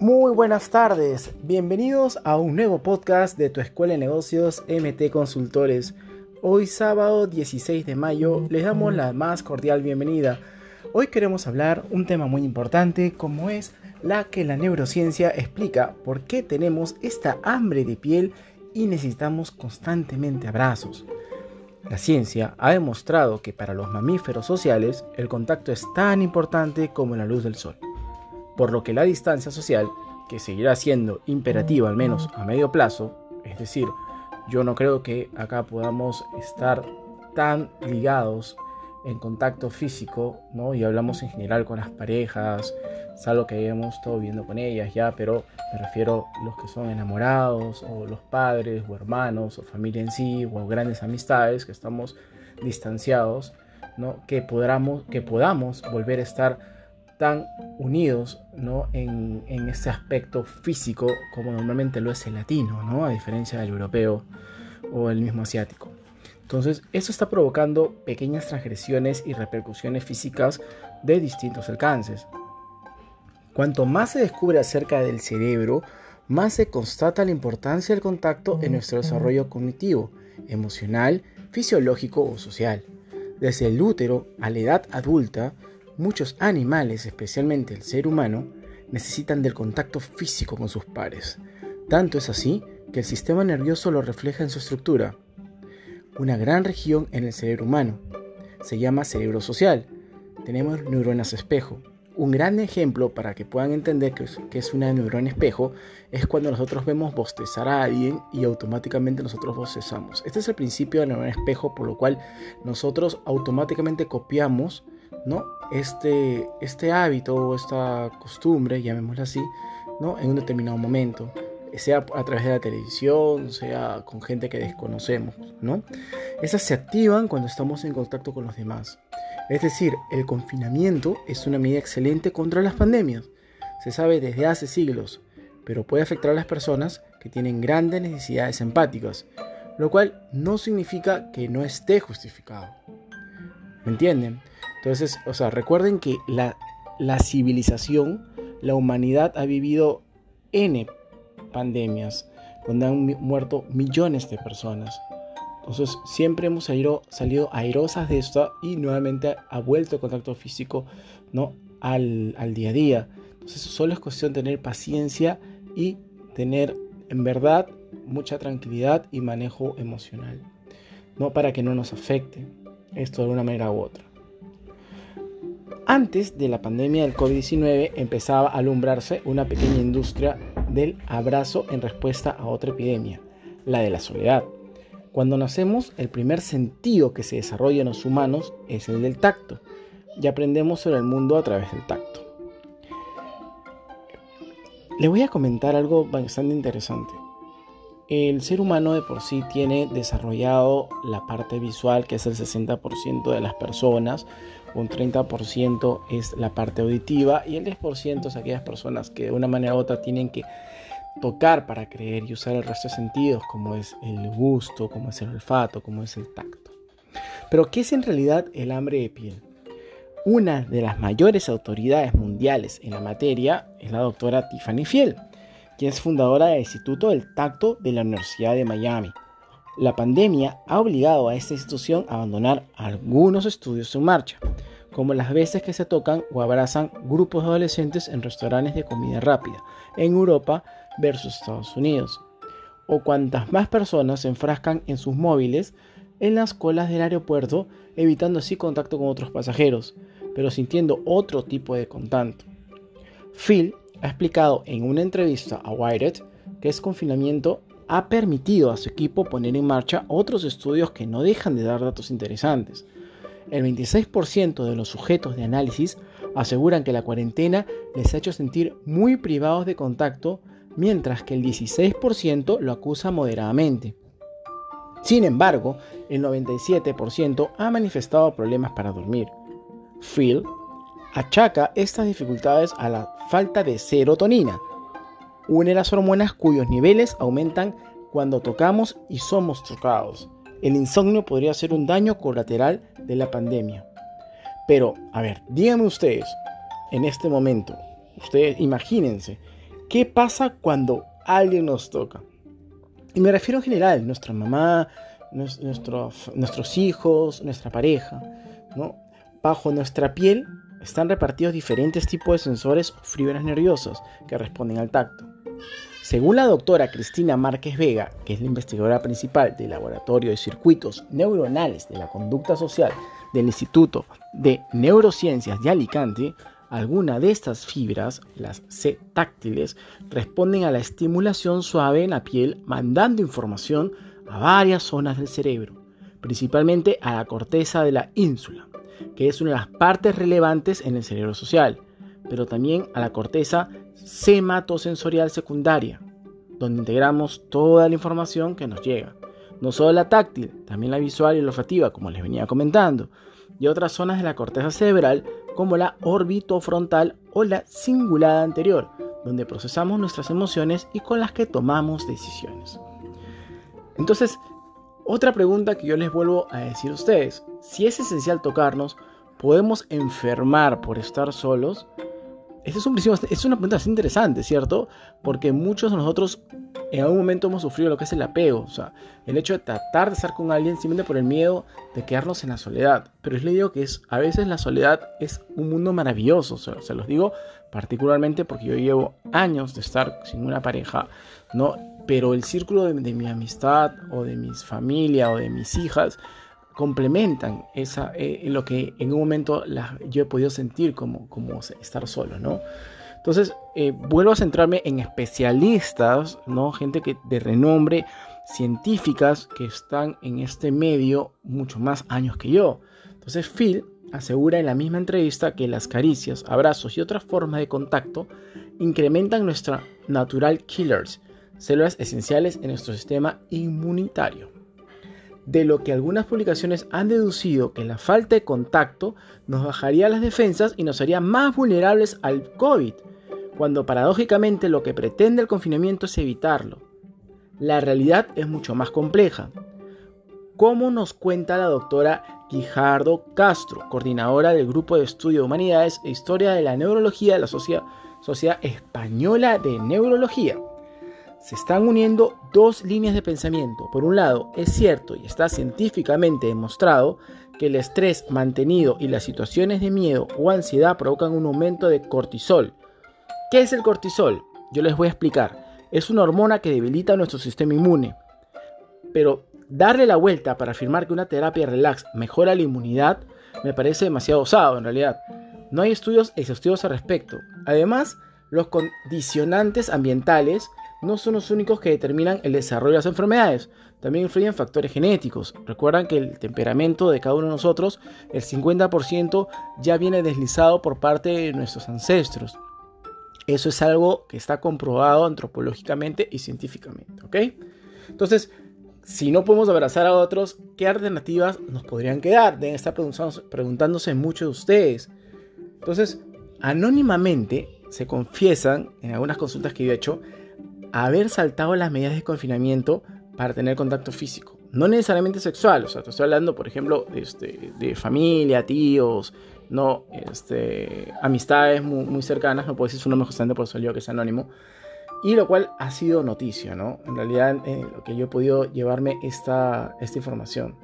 Muy buenas tardes, bienvenidos a un nuevo podcast de tu Escuela de Negocios MT Consultores. Hoy sábado 16 de mayo les damos la más cordial bienvenida. Hoy queremos hablar un tema muy importante como es la que la neurociencia explica por qué tenemos esta hambre de piel y necesitamos constantemente abrazos. La ciencia ha demostrado que para los mamíferos sociales el contacto es tan importante como la luz del sol por lo que la distancia social, que seguirá siendo imperativa al menos a medio plazo, es decir, yo no creo que acá podamos estar tan ligados en contacto físico, ¿no? Y hablamos en general con las parejas, salvo que hayamos estado viendo con ellas ya, pero me refiero a los que son enamorados, o los padres, o hermanos, o familia en sí, o grandes amistades que estamos distanciados, ¿no? Que podamos, que podamos volver a estar tan unidos ¿no? en, este aspecto físico como normalmente lo es el latino, ¿no? a diferencia del europeo o el mismo asiático. Entonces, eso está provocando pequeñas transgresiones y repercusiones físicas de distintos alcances. Cuanto más se descubre acerca del cerebro, más se constata la importancia del contacto en nuestro desarrollo cognitivo, emocional, fisiológico o social. Desde el útero a la edad adulta, Muchos animales, especialmente el ser humano, necesitan del contacto físico con sus pares. Tanto es así que el sistema nervioso lo refleja en su estructura. Una gran región en el cerebro humano se llama cerebro social. Tenemos neuronas espejo. Un gran ejemplo para que puedan entender que es, una neurona espejo es cuando nosotros vemos bostezar a alguien y automáticamente nosotros bostezamos. Este es el principio de la neurona espejo por lo cual nosotros automáticamente copiamos ¿no? Este, este hábito o esta costumbre, llamémosla así, ¿no? en un determinado momento, sea a través de la televisión, sea con gente que desconocemos. ¿no? Esas se activan cuando estamos en contacto con los demás. Es decir, el confinamiento es una medida excelente contra las pandemias. Se sabe desde hace siglos, pero puede afectar a las personas que tienen grandes necesidades empáticas, lo cual no significa que no esté justificado. ¿Me entienden? Entonces, o sea, recuerden que la, civilización, la humanidad ha vivido N pandemias, donde han muerto millones de personas. Entonces, siempre hemos salido, salido airosas de esto y nuevamente ha vuelto el contacto físico ¿no? al, al día a día. Entonces, solo es cuestión de tener paciencia y tener en verdad mucha tranquilidad y manejo emocional, no para que no nos afecte esto de una manera u otra. Antes de la pandemia del COVID-19 empezaba a alumbrarse una pequeña industria del abrazo en respuesta a otra epidemia, la de la soledad. Cuando nacemos, el primer sentido que se desarrolla en los humanos es el del tacto, y aprendemos sobre el mundo a través del tacto. Le voy a comentar algo bastante interesante. El ser humano de por sí tiene desarrollado la parte visual, que es el 60% de las personas, un 30% es la parte auditiva y el 10% es aquellas personas que de una manera u otra tienen que tocar para creer y usar el resto de sentidos, como es el gusto, como es el olfato, como es el tacto. Pero, ¿qué es en realidad el hambre de piel? Una de las mayores autoridades mundiales en la materia es la doctora Tiffany Fiel quien es fundadora del Instituto del Tacto de la Universidad de Miami. La pandemia ha obligado a esta institución a abandonar algunos estudios en marcha, como las veces que se tocan o abrazan grupos de adolescentes en restaurantes de comida rápida en Europa versus Estados Unidos, o cuantas más personas se enfrascan en sus móviles en las colas del aeropuerto, evitando así contacto con otros pasajeros, pero sintiendo otro tipo de contacto. Phil ha explicado en una entrevista a Wired que ese confinamiento ha permitido a su equipo poner en marcha otros estudios que no dejan de dar datos interesantes. El 26% de los sujetos de análisis aseguran que la cuarentena les ha hecho sentir muy privados de contacto, mientras que el 16% lo acusa moderadamente. Sin embargo, el 97% ha manifestado problemas para dormir. Phil achaca estas dificultades a la falta de serotonina, una de las hormonas cuyos niveles aumentan cuando tocamos y somos tocados. El insomnio podría ser un daño colateral de la pandemia. Pero, a ver, díganme ustedes, en este momento, ustedes imagínense, ¿qué pasa cuando alguien nos toca? Y me refiero en general, nuestra mamá, nuestros hijos, nuestra pareja, ¿no? Bajo nuestra piel están repartidos diferentes tipos de sensores o fibras nerviosas que responden al tacto. Según la doctora Cristina Márquez Vega, que es la investigadora principal del Laboratorio de Circuitos Neuronales de la Conducta Social del Instituto de Neurociencias de Alicante, algunas de estas fibras, las C táctiles, responden a la estimulación suave en la piel, mandando información a varias zonas del cerebro, principalmente a la corteza de la ínsula, que es una de las partes relevantes en el cerebro social, pero también a la corteza sematosensorial secundaria, donde integramos toda la información que nos llega. No solo la táctil, también la visual y la olfativa, como les venía comentando, y otras zonas de la corteza cerebral, como la orbitofrontal o la cingulada anterior, donde procesamos nuestras emociones y con las que tomamos decisiones. Entonces, otra pregunta que yo les vuelvo a decir a ustedes, si es esencial tocarnos, ¿podemos enfermar por estar solos? Es, un es una pregunta interesante, ¿cierto? Porque muchos de nosotros en algún momento hemos sufrido lo que es el apego, o sea, el hecho de tratar de estar con alguien simplemente por el miedo de quedarnos en la soledad. Pero yo le digo que es, a veces la soledad es un mundo maravilloso, o sea, se los digo particularmente porque yo llevo años de estar sin una pareja, ¿no? Pero el círculo de, mi amistad o de mis familia o de mis hijas complementan esa, eh, lo que en un momento yo he podido sentir como, como estar solo, ¿no? Entonces, eh, vuelvo a centrarme en especialistas, ¿no? Gente que, de renombre, científicas que están en este medio mucho más años que yo. Entonces, Phil asegura en la misma entrevista que las caricias, abrazos y otras formas de contacto incrementan nuestra natural killers, células esenciales en nuestro sistema inmunitario de lo que algunas publicaciones han deducido que la falta de contacto nos bajaría las defensas y nos haría más vulnerables al COVID, cuando paradójicamente lo que pretende el confinamiento es evitarlo. La realidad es mucho más compleja. Como nos cuenta la doctora Guijardo Castro, coordinadora del Grupo de Estudio de Humanidades e Historia de la Neurología de la Sociedad Española de Neurología se están uniendo dos líneas de pensamiento. Por un lado, es cierto y está científicamente demostrado que el estrés mantenido y las situaciones de miedo o ansiedad provocan un aumento de cortisol. ¿Qué es el cortisol? Yo les voy a explicar. Es una hormona que debilita nuestro sistema inmune. Pero darle la vuelta para afirmar que una terapia relax mejora la inmunidad me parece demasiado osado en realidad. No hay estudios exhaustivos al respecto. Además, los condicionantes ambientales no son los únicos que determinan el desarrollo de las enfermedades. También influyen factores genéticos. Recuerdan que el temperamento de cada uno de nosotros, el 50% ya viene deslizado por parte de nuestros ancestros. Eso es algo que está comprobado antropológicamente y científicamente. ¿Ok? Entonces, si no podemos abrazar a otros, ¿qué alternativas nos podrían quedar? Deben estar preguntándose muchos de ustedes. Entonces, anónimamente se confiesan en algunas consultas que yo he hecho haber saltado las medidas de confinamiento para tener contacto físico. No necesariamente sexual, o sea, te estoy hablando, por ejemplo, de, este, de familia, tíos, no, este, amistades muy, cercanas, no puedo decir su nombre justamente por eso que es anónimo, y lo cual ha sido noticia, ¿no? En realidad, eh, lo que yo he podido llevarme esta, esta información.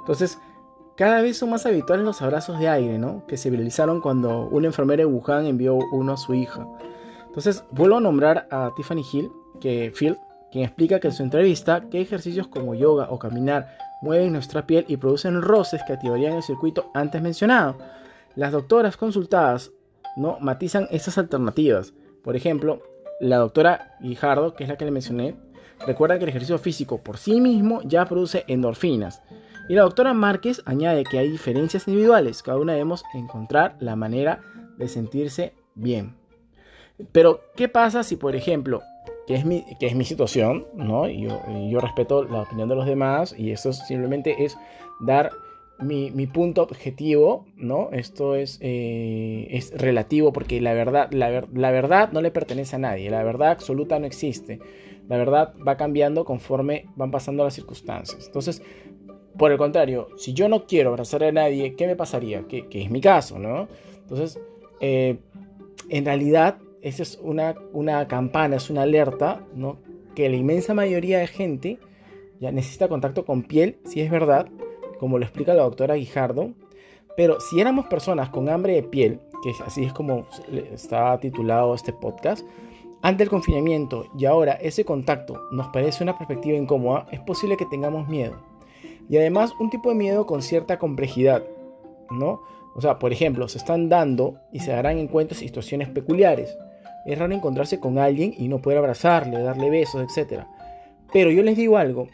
Entonces, cada vez son más habituales los abrazos de aire, ¿no? Que se viralizaron cuando una enfermera de Wuhan envió uno a su hija. Entonces, vuelvo a nombrar a Tiffany Hill, que Phil, quien explica que en su entrevista que ejercicios como yoga o caminar mueven nuestra piel y producen roces que activarían el circuito antes mencionado. Las doctoras consultadas no matizan estas alternativas. Por ejemplo, la doctora Guijardo, que es la que le mencioné, recuerda que el ejercicio físico por sí mismo ya produce endorfinas. Y la doctora Márquez añade que hay diferencias individuales, cada una debemos encontrar la manera de sentirse bien. Pero, ¿qué pasa si, por ejemplo, que es mi, que es mi situación, ¿no? Y yo, respeto la opinión de los demás y esto simplemente es dar mi, mi punto objetivo, ¿no? Esto es, eh, es relativo porque la verdad, la, la, verdad no le pertenece a nadie, la verdad absoluta no existe. La verdad va cambiando conforme van pasando las circunstancias. Entonces, por el contrario, si yo no quiero abrazar a nadie, ¿qué me pasaría? Que, que es mi caso, ¿no? Entonces, eh, en realidad esa es una, una campana, es una alerta, ¿no? Que la inmensa mayoría de gente ya necesita contacto con piel, si es verdad, como lo explica la doctora Guijardo, pero si éramos personas con hambre de piel, que así es como está titulado este podcast, ante el confinamiento y ahora ese contacto nos parece una perspectiva incómoda, es posible que tengamos miedo. Y además un tipo de miedo con cierta complejidad, ¿no? O sea, por ejemplo, se están dando y se darán en cuenta situaciones peculiares. Es raro encontrarse con alguien y no poder abrazarle, darle besos, etc. Pero yo les digo algo,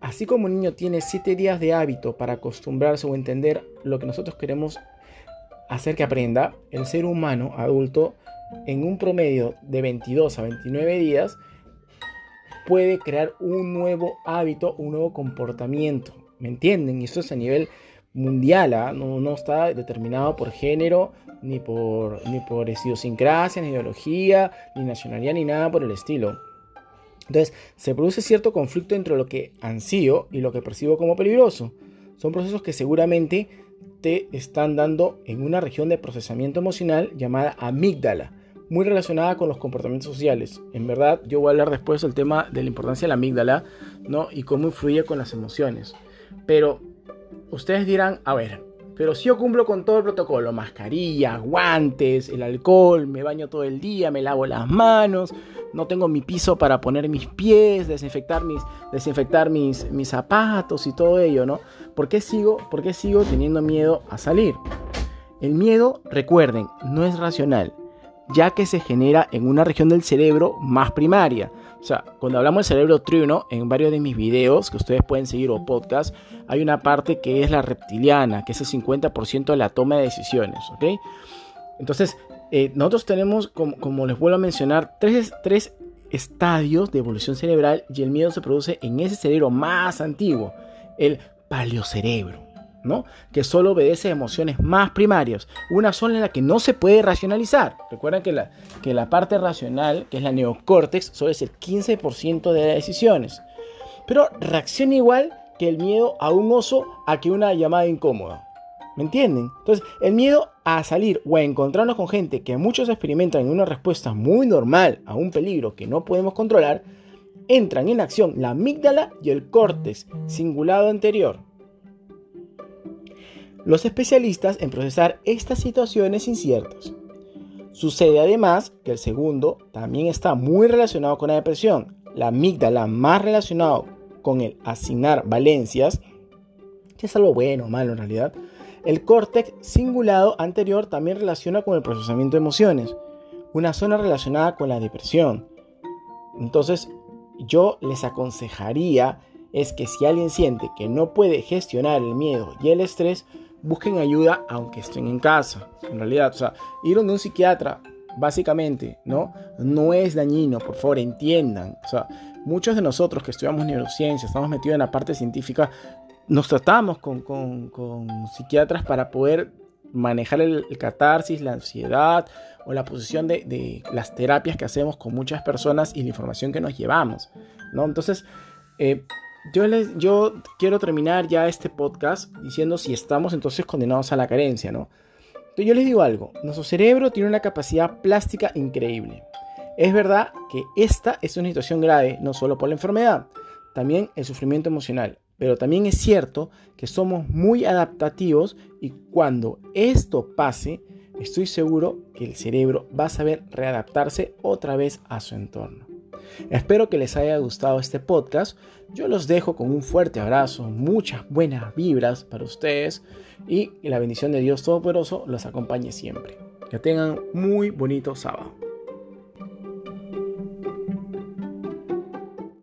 así como un niño tiene 7 días de hábito para acostumbrarse o entender lo que nosotros queremos hacer que aprenda, el ser humano adulto en un promedio de 22 a 29 días puede crear un nuevo hábito, un nuevo comportamiento. ¿Me entienden? Y esto es a nivel mundial, ¿ah? no, no, está determinado por género, ni por, ni por idiosincrasia, ni ideología, ni nacionalidad, ni nada por el estilo. Entonces, se produce cierto conflicto entre lo que ansío y lo que percibo como peligroso. Son procesos que seguramente te están dando en una región de procesamiento emocional llamada amígdala, muy relacionada con los comportamientos sociales. En verdad, yo voy a hablar después del tema de la importancia de la amígdala, ¿no? Y cómo influye con las emociones. Pero ustedes dirán, a ver, pero si yo cumplo con todo el protocolo, mascarilla, guantes, el alcohol, me baño todo el día, me lavo las manos, no tengo mi piso para poner mis pies, desinfectar mis, desinfectar mis, mis zapatos y todo ello, ¿no? ¿Por qué, sigo, ¿Por qué sigo teniendo miedo a salir? El miedo, recuerden, no es racional, ya que se genera en una región del cerebro más primaria. O sea, cuando hablamos del cerebro triuno, en varios de mis videos que ustedes pueden seguir o podcast, hay una parte que es la reptiliana, que es el 50% de la toma de decisiones, ¿ok? Entonces, eh, nosotros tenemos, como, les vuelvo a mencionar, tres, tres estadios de evolución cerebral y el miedo se produce en ese cerebro más antiguo, el paleocerebro. Que solo obedece a emociones más primarias. Una sola en la que no se puede racionalizar. Recuerden que la, que la parte racional, que es la neocórtex, solo es el 15% de las decisiones. Pero reacciona igual que el miedo a un oso a que una llamada incómoda. ¿Me entienden? Entonces, el miedo a salir o a encontrarnos con gente que muchos experimentan en una respuesta muy normal a un peligro que no podemos controlar, entran en acción la amígdala y el córtex cingulado anterior los especialistas en procesar estas situaciones inciertas. Sucede además que el segundo también está muy relacionado con la depresión. La amígdala más relacionado con el asignar valencias, que es algo bueno o malo en realidad. El córtex cingulado anterior también relaciona con el procesamiento de emociones, una zona relacionada con la depresión. Entonces, yo les aconsejaría es que si alguien siente que no puede gestionar el miedo y el estrés, busquen ayuda aunque estén en casa. En realidad, o sea, ir donde un psiquiatra, básicamente, ¿no? No es dañino, por favor, entiendan. O sea, muchos de nosotros que estudiamos neurociencia, estamos metidos en la parte científica, nos tratamos con, con, psiquiatras para poder manejar el, catarsis, la ansiedad o la posición de, de, las terapias que hacemos con muchas personas y la información que nos llevamos, ¿no? Entonces, eh, yo, les, quiero terminar ya este podcast diciendo si estamos entonces condenados a la carencia, ¿no? Entonces yo les digo algo, nuestro cerebro tiene una capacidad plástica increíble. Es verdad que esta es una situación grave, no solo por la enfermedad, también el sufrimiento emocional. Pero también es cierto que somos muy adaptativos y cuando esto pase, estoy seguro que el cerebro va a saber readaptarse otra vez a su entorno. Espero que les haya gustado este podcast. Yo los dejo con un fuerte abrazo, muchas buenas vibras para ustedes y la bendición de Dios Todopoderoso los acompañe siempre. Que tengan muy bonito sábado.